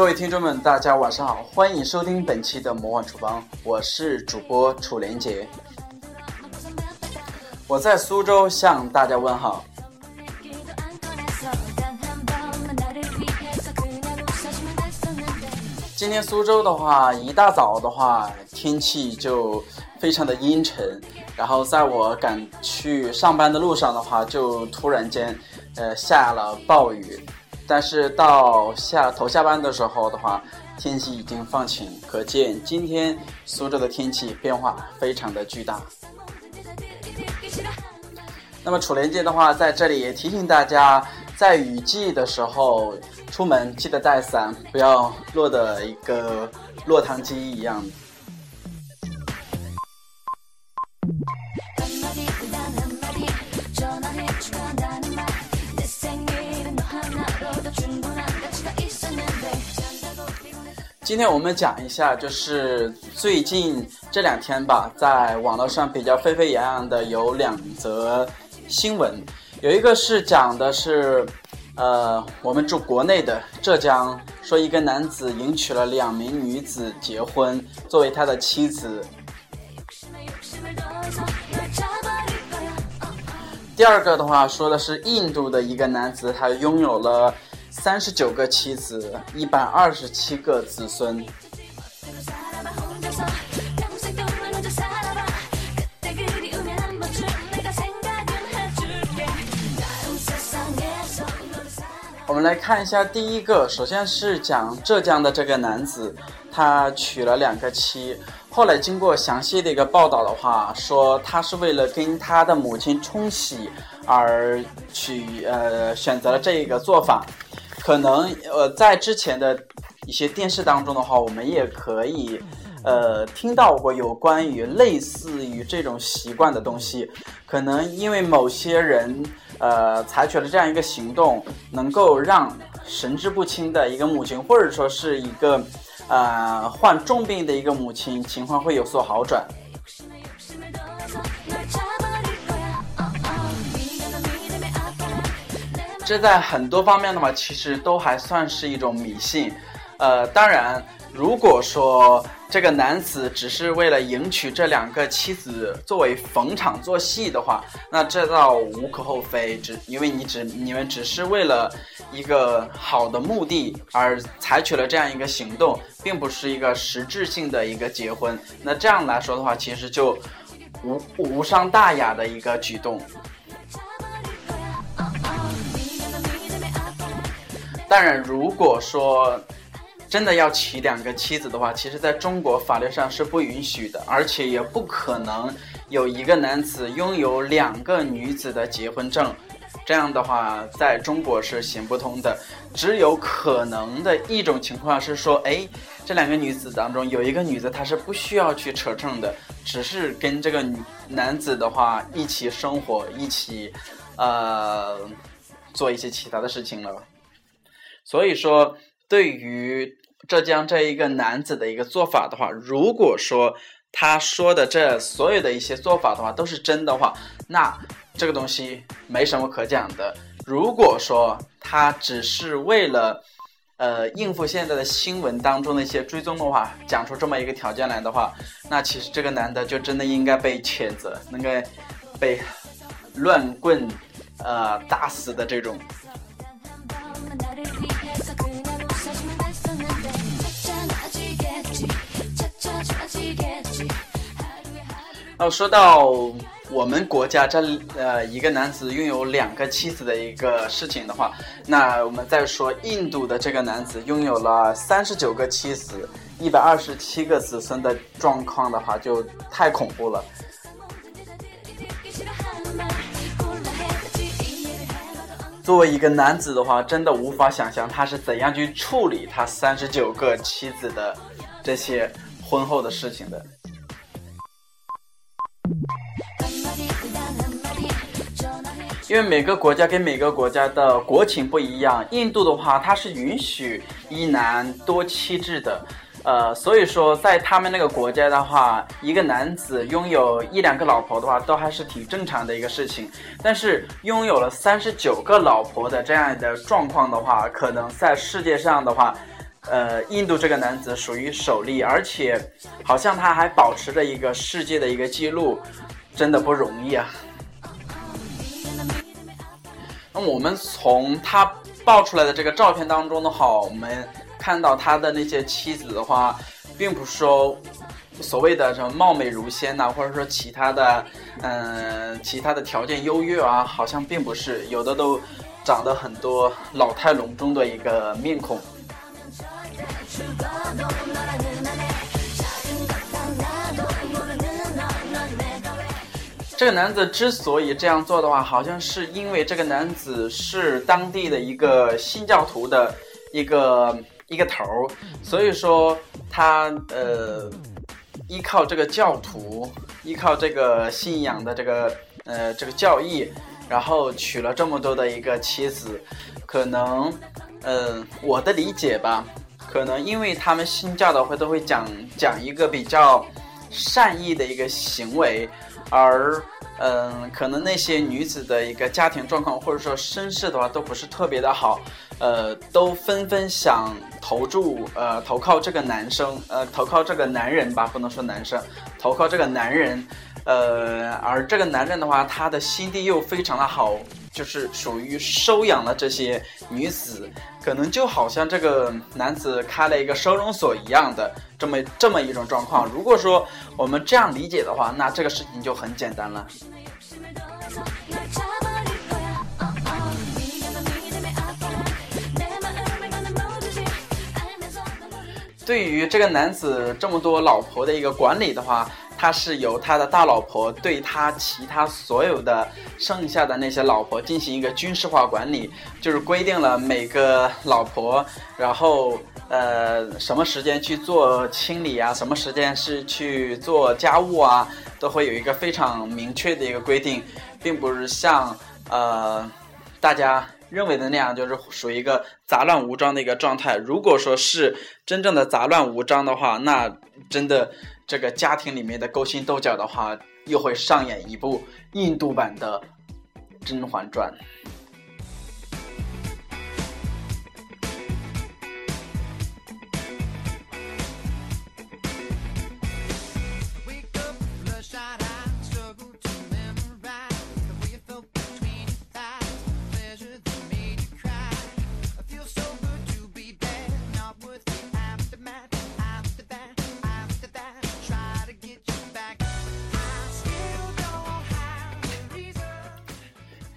各位听众们，大家晚上好，欢迎收听本期的魔幻厨房，我是主播楚连杰，我在苏州向大家问好。今天苏州的话，一大早的话，天气就非常的阴沉，然后在我赶去上班的路上的话，就突然间，呃，下了暴雨。但是到下头下班的时候的话，天气已经放晴，可见今天苏州的天气变化非常的巨大。那么楚连杰的话，在这里也提醒大家，在雨季的时候出门记得带伞，不要落得一个落汤鸡一样。今天我们讲一下，就是最近这两天吧，在网络上比较沸沸扬扬的有两则新闻，有一个是讲的是，呃，我们住国内的浙江，说一个男子迎娶了两名女子结婚，作为他的妻子。第二个的话说的是印度的一个男子，他拥有了。三十九个妻子，一百二十七个子孙。我们来看一下第一个，首先是讲浙江的这个男子，他娶了两个妻。后来经过详细的一个报道的话，说他是为了跟他的母亲冲喜而去呃选择了这一个做法。可能呃，在之前的一些电视当中的话，我们也可以呃听到过有关于类似于这种习惯的东西。可能因为某些人呃采取了这样一个行动，能够让神志不清的一个母亲，或者说是一个呃患重病的一个母亲，情况会有所好转。这在很多方面的话，其实都还算是一种迷信。呃，当然，如果说这个男子只是为了迎娶这两个妻子作为逢场作戏的话，那这倒无可厚非。只因为你只你们只是为了一个好的目的而采取了这样一个行动，并不是一个实质性的一个结婚。那这样来说的话，其实就无无伤大雅的一个举动。当然，如果说真的要娶两个妻子的话，其实在中国法律上是不允许的，而且也不可能有一个男子拥有两个女子的结婚证。这样的话，在中国是行不通的。只有可能的一种情况是说，哎，这两个女子当中有一个女子她是不需要去扯证的，只是跟这个男子的话一起生活，一起呃做一些其他的事情了。所以说，对于浙江这一个男子的一个做法的话，如果说他说的这所有的一些做法的话都是真的话，那这个东西没什么可讲的。如果说他只是为了呃应付现在的新闻当中的一些追踪的话，讲出这么一个条件来的话，那其实这个男的就真的应该被谴责，应该被乱棍呃打死的这种。哦，说到我们国家这呃一个男子拥有两个妻子的一个事情的话，那我们再说印度的这个男子拥有了三十九个妻子、一百二十七个子孙的状况的话，就太恐怖了。作为一个男子的话，真的无法想象他是怎样去处理他三十九个妻子的这些婚后的事情的。因为每个国家跟每个国家的国情不一样，印度的话，它是允许一男多妻制的，呃，所以说在他们那个国家的话，一个男子拥有一两个老婆的话，都还是挺正常的一个事情。但是拥有了三十九个老婆的这样的状况的话，可能在世界上的话，呃，印度这个男子属于首例，而且好像他还保持着一个世界的一个记录，真的不容易啊。我们从他爆出来的这个照片当中的话，我们看到他的那些妻子的话，并不是说所谓的什么貌美如仙呐，或者说其他的，嗯，其他的条件优越啊，好像并不是，有的都长得很多老态龙钟的一个面孔。这个男子之所以这样做的话，好像是因为这个男子是当地的一个新教徒的一个一个头儿，所以说他呃依靠这个教徒，依靠这个信仰的这个呃这个教义，然后娶了这么多的一个妻子，可能嗯我的理解吧，可能因为他们新教的会都会讲讲一个比较善意的一个行为。而，嗯，可能那些女子的一个家庭状况或者说身世的话都不是特别的好，呃，都纷纷想投注，呃，投靠这个男生，呃，投靠这个男人吧，不能说男生，投靠这个男人，呃，而这个男人的话，他的心地又非常的好。就是属于收养了这些女子，可能就好像这个男子开了一个收容所一样的这么这么一种状况。如果说我们这样理解的话，那这个事情就很简单了。对于这个男子这么多老婆的一个管理的话。他是由他的大老婆对他其他所有的剩下的那些老婆进行一个军事化管理，就是规定了每个老婆，然后呃什么时间去做清理啊，什么时间是去做家务啊，都会有一个非常明确的一个规定，并不是像呃大家认为的那样，就是属于一个杂乱无章的一个状态。如果说是真正的杂乱无章的话，那真的。这个家庭里面的勾心斗角的话，又会上演一部印度版的《甄嬛传》。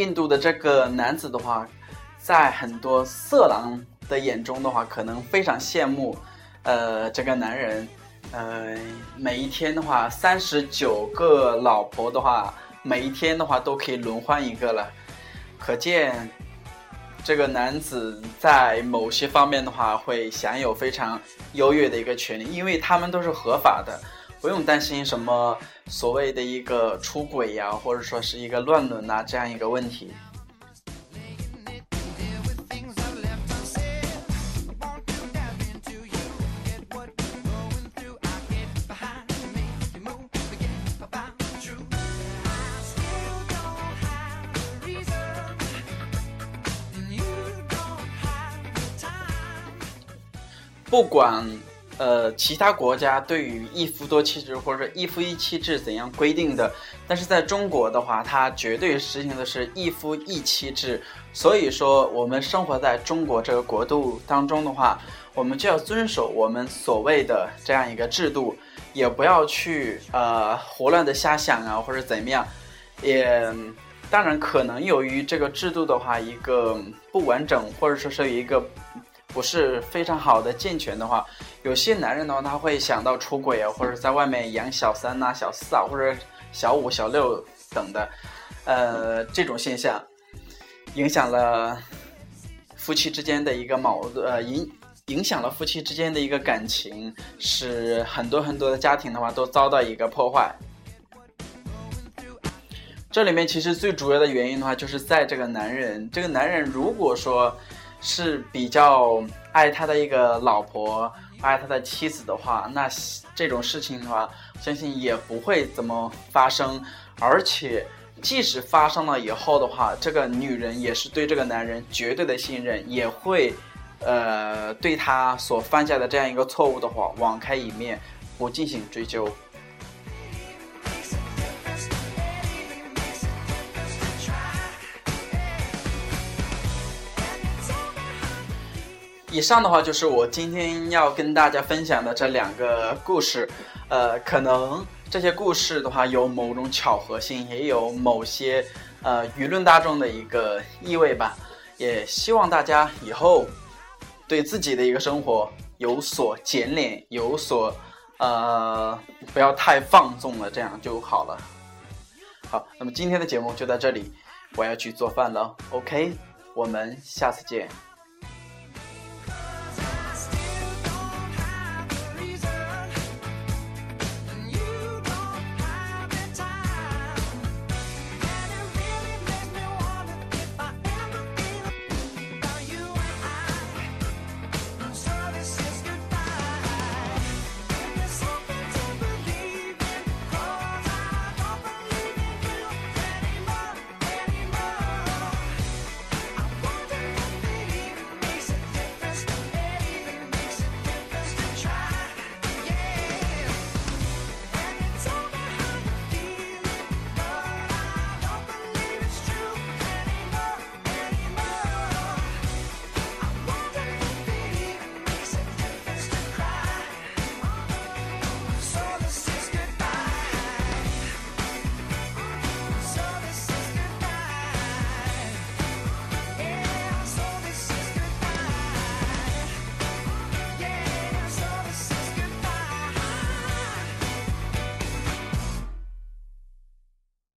印度的这个男子的话，在很多色狼的眼中的话，可能非常羡慕，呃，这个男人，呃，每一天的话，三十九个老婆的话，每一天的话都可以轮换一个了，可见这个男子在某些方面的话，会享有非常优越的一个权利，因为他们都是合法的。不用担心什么所谓的一个出轨呀，或者说是一个乱伦呐这样一个问题。不管。呃，其他国家对于一夫多妻制或者一夫一妻制怎样规定的？但是在中国的话，它绝对实行的是一夫一妻制。所以说，我们生活在中国这个国度当中的话，我们就要遵守我们所谓的这样一个制度，也不要去呃胡乱的瞎想啊，或者怎么样。也当然，可能由于这个制度的话一个不完整，或者说是一个。不是非常好的健全的话，有些男人的话，他会想到出轨啊，或者在外面养小三呐、小四啊，或者小五、小六等的，呃，这种现象影响了夫妻之间的一个矛盾，呃，影影响了夫妻之间的一个感情，使很多很多的家庭的话都遭到一个破坏。这里面其实最主要的原因的话，就是在这个男人，这个男人如果说。是比较爱他的一个老婆，爱他的妻子的话，那这种事情的话，相信也不会怎么发生。而且，即使发生了以后的话，这个女人也是对这个男人绝对的信任，也会呃，对他所犯下的这样一个错误的话，网开一面，不进行追究。以上的话就是我今天要跟大家分享的这两个故事，呃，可能这些故事的话有某种巧合性，也有某些呃舆论大众的一个意味吧。也希望大家以后对自己的一个生活有所检点，有所呃不要太放纵了，这样就好了。好，那么今天的节目就到这里，我要去做饭了。OK，我们下次见。